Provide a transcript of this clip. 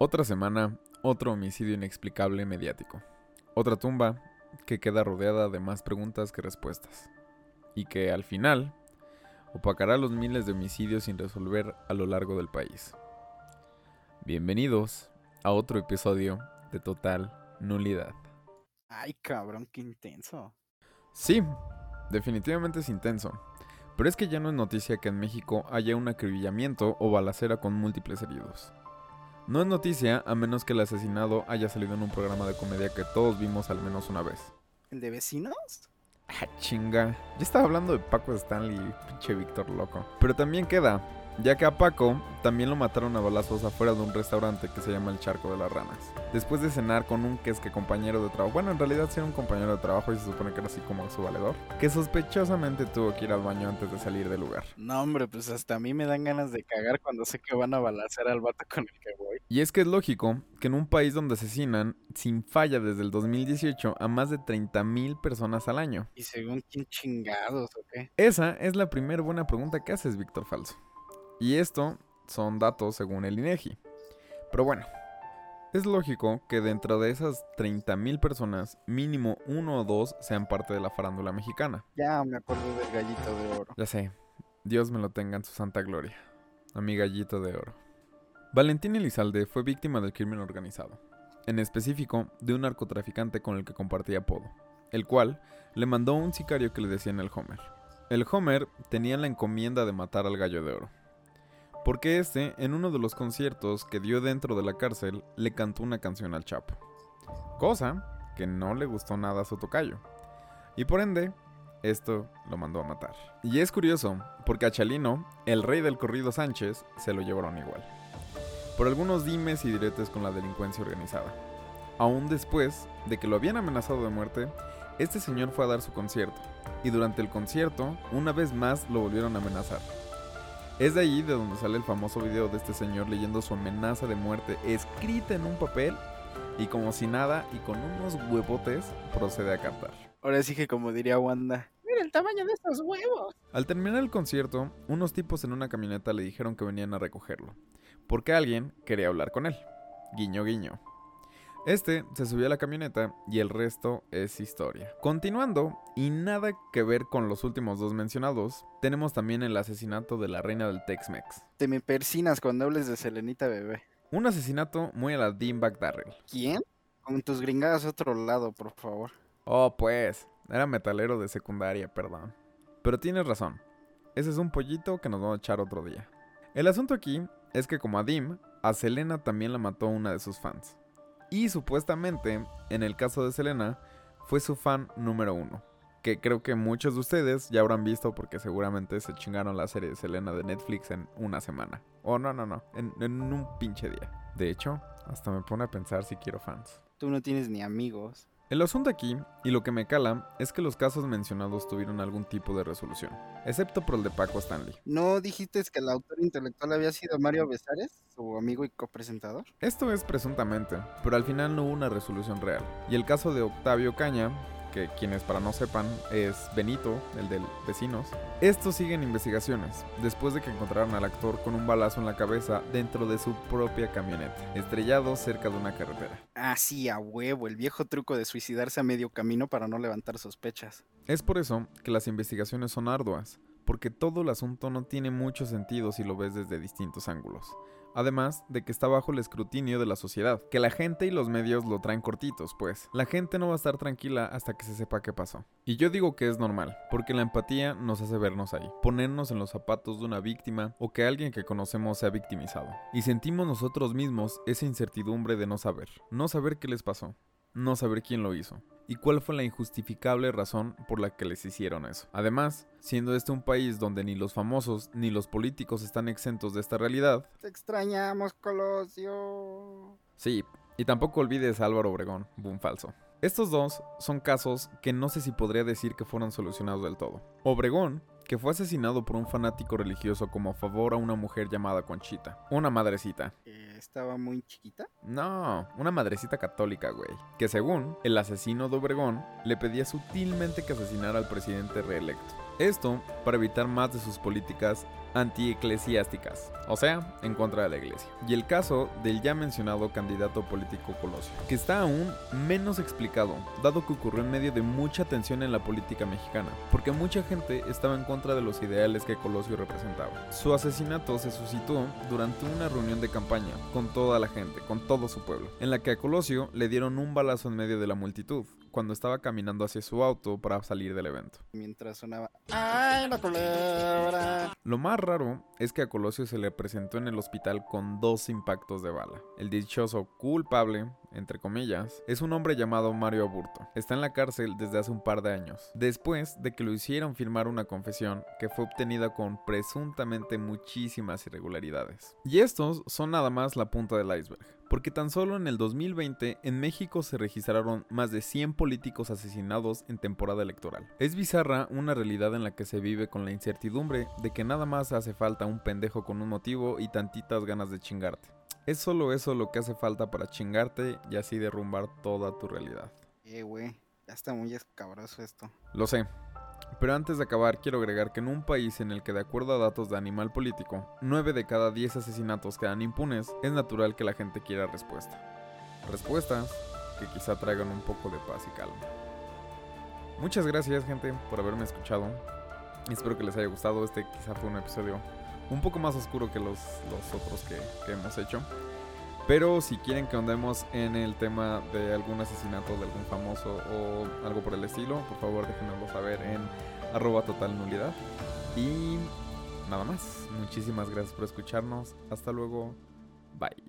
Otra semana, otro homicidio inexplicable mediático. Otra tumba que queda rodeada de más preguntas que respuestas. Y que al final opacará los miles de homicidios sin resolver a lo largo del país. Bienvenidos a otro episodio de Total Nulidad. Ay, cabrón, qué intenso. Sí, definitivamente es intenso. Pero es que ya no es noticia que en México haya un acribillamiento o balacera con múltiples heridos. No es noticia a menos que el asesinado haya salido en un programa de comedia que todos vimos al menos una vez. ¿El de vecinos? Ah, chinga. Ya estaba hablando de Paco Stanley, pinche Víctor loco. Pero también queda ya que a Paco también lo mataron a balazos afuera de un restaurante que se llama El Charco de las Ranas. Después de cenar con un que es que compañero de trabajo, bueno, en realidad sí era un compañero de trabajo y se supone que era así como su valedor, que sospechosamente tuvo que ir al baño antes de salir del lugar. No, hombre, pues hasta a mí me dan ganas de cagar cuando sé que van a balacear al vato con el que voy. Y es que es lógico que en un país donde asesinan sin falla desde el 2018 a más de 30.000 personas al año. ¿Y según quién chingados o qué? Esa es la primera buena pregunta que haces, Víctor Falso. Y esto son datos según el INEGI. Pero bueno, es lógico que dentro de esas 30.000 personas, mínimo uno o dos sean parte de la farándula mexicana. Ya me acuerdo del gallito de oro. Ya sé, Dios me lo tenga en su santa gloria. A mi gallito de oro. Valentín Elizalde fue víctima del crimen organizado, en específico de un narcotraficante con el que compartía apodo, el cual le mandó un sicario que le decían el Homer. El Homer tenía la encomienda de matar al gallo de oro, porque este, en uno de los conciertos que dio dentro de la cárcel, le cantó una canción al Chapo. Cosa que no le gustó nada a su tocayo. Y por ende, esto lo mandó a matar. Y es curioso, porque a Chalino, el rey del corrido Sánchez, se lo llevaron igual. Por algunos dimes y diretes con la delincuencia organizada. Aún después de que lo habían amenazado de muerte, este señor fue a dar su concierto. Y durante el concierto, una vez más lo volvieron a amenazar. Es de ahí de donde sale el famoso video de este señor leyendo su amenaza de muerte escrita en un papel y como si nada y con unos huevotes procede a cantar. Ahora sí que como diría Wanda, mira el tamaño de estos huevos. Al terminar el concierto, unos tipos en una camioneta le dijeron que venían a recogerlo, porque alguien quería hablar con él. Guiño guiño. Este se subió a la camioneta y el resto es historia. Continuando, y nada que ver con los últimos dos mencionados, tenemos también el asesinato de la reina del Tex-Mex. Te me persinas cuando hables de Selenita Bebé. Un asesinato muy a la Dean Darrell. ¿Quién? Con tus gringadas a otro lado, por favor. Oh, pues, era metalero de secundaria, perdón. Pero tienes razón. Ese es un pollito que nos vamos a echar otro día. El asunto aquí es que como a Dim, a Selena también la mató una de sus fans. Y supuestamente, en el caso de Selena, fue su fan número uno. Que creo que muchos de ustedes ya habrán visto porque seguramente se chingaron la serie de Selena de Netflix en una semana. O oh, no, no, no, en, en un pinche día. De hecho, hasta me pone a pensar si quiero fans. Tú no tienes ni amigos. El asunto aquí, y lo que me cala, es que los casos mencionados tuvieron algún tipo de resolución, excepto por el de Paco Stanley. ¿No dijiste que el autor intelectual había sido Mario Besares, su amigo y copresentador? Esto es presuntamente, pero al final no hubo una resolución real. Y el caso de Octavio Caña, que quienes para no sepan es Benito, el del vecinos. Estos siguen investigaciones, después de que encontraron al actor con un balazo en la cabeza dentro de su propia camioneta, estrellado cerca de una carretera. Ah, sí, a huevo, el viejo truco de suicidarse a medio camino para no levantar sospechas. Es por eso que las investigaciones son arduas, porque todo el asunto no tiene mucho sentido si lo ves desde distintos ángulos además de que está bajo el escrutinio de la sociedad, que la gente y los medios lo traen cortitos, pues. La gente no va a estar tranquila hasta que se sepa qué pasó. Y yo digo que es normal, porque la empatía nos hace vernos ahí, ponernos en los zapatos de una víctima o que alguien que conocemos sea victimizado. Y sentimos nosotros mismos esa incertidumbre de no saber, no saber qué les pasó, no saber quién lo hizo y cuál fue la injustificable razón por la que les hicieron eso. Además, siendo este un país donde ni los famosos ni los políticos están exentos de esta realidad. Te extrañamos, Colosio. Sí, y tampoco olvides a Álvaro Obregón, boom falso. Estos dos son casos que no sé si podría decir que fueron solucionados del todo. Obregón que fue asesinado por un fanático religioso como a favor a una mujer llamada Conchita, una madrecita. ¿Estaba muy chiquita? No, una madrecita católica, güey. Que según el asesino de Obregón, le pedía sutilmente que asesinara al presidente reelecto. Esto para evitar más de sus políticas antieclesiásticas, o sea, en contra de la iglesia. Y el caso del ya mencionado candidato político Colosio, que está aún menos explicado, dado que ocurrió en medio de mucha tensión en la política mexicana, porque mucha gente estaba en contra de los ideales que Colosio representaba. Su asesinato se suscitó durante una reunión de campaña con toda la gente, con todo su pueblo, en la que a Colosio le dieron un balazo en medio de la multitud, cuando estaba caminando hacia su auto para salir del evento. Mientras sonaba ¡Ay, la culebra! Lo más raro es que a Colosio se le presentó en el hospital con dos impactos de bala. El dichoso culpable, entre comillas, es un hombre llamado Mario Aburto. Está en la cárcel desde hace un par de años, después de que lo hicieron firmar una confesión que fue obtenida con presuntamente muchísimas irregularidades. Y estos son nada más la punta del iceberg porque tan solo en el 2020 en México se registraron más de 100 políticos asesinados en temporada electoral. Es bizarra una realidad en la que se vive con la incertidumbre de que nada más hace falta un pendejo con un motivo y tantitas ganas de chingarte. Es solo eso lo que hace falta para chingarte y así derrumbar toda tu realidad. Eh, güey, ya está muy escabroso esto. Lo sé, pero antes de acabar, quiero agregar que en un país en el que, de acuerdo a datos de Animal Político, 9 de cada 10 asesinatos quedan impunes, es natural que la gente quiera respuesta. Respuestas que quizá traigan un poco de paz y calma. Muchas gracias, gente, por haberme escuchado. Espero que les haya gustado. Este quizá fue un episodio un poco más oscuro que los, los otros que, que hemos hecho. Pero si quieren que andemos en el tema de algún asesinato de algún famoso o algo por el estilo, por favor déjenoslo saber en arroba total. Y nada más. Muchísimas gracias por escucharnos. Hasta luego. Bye.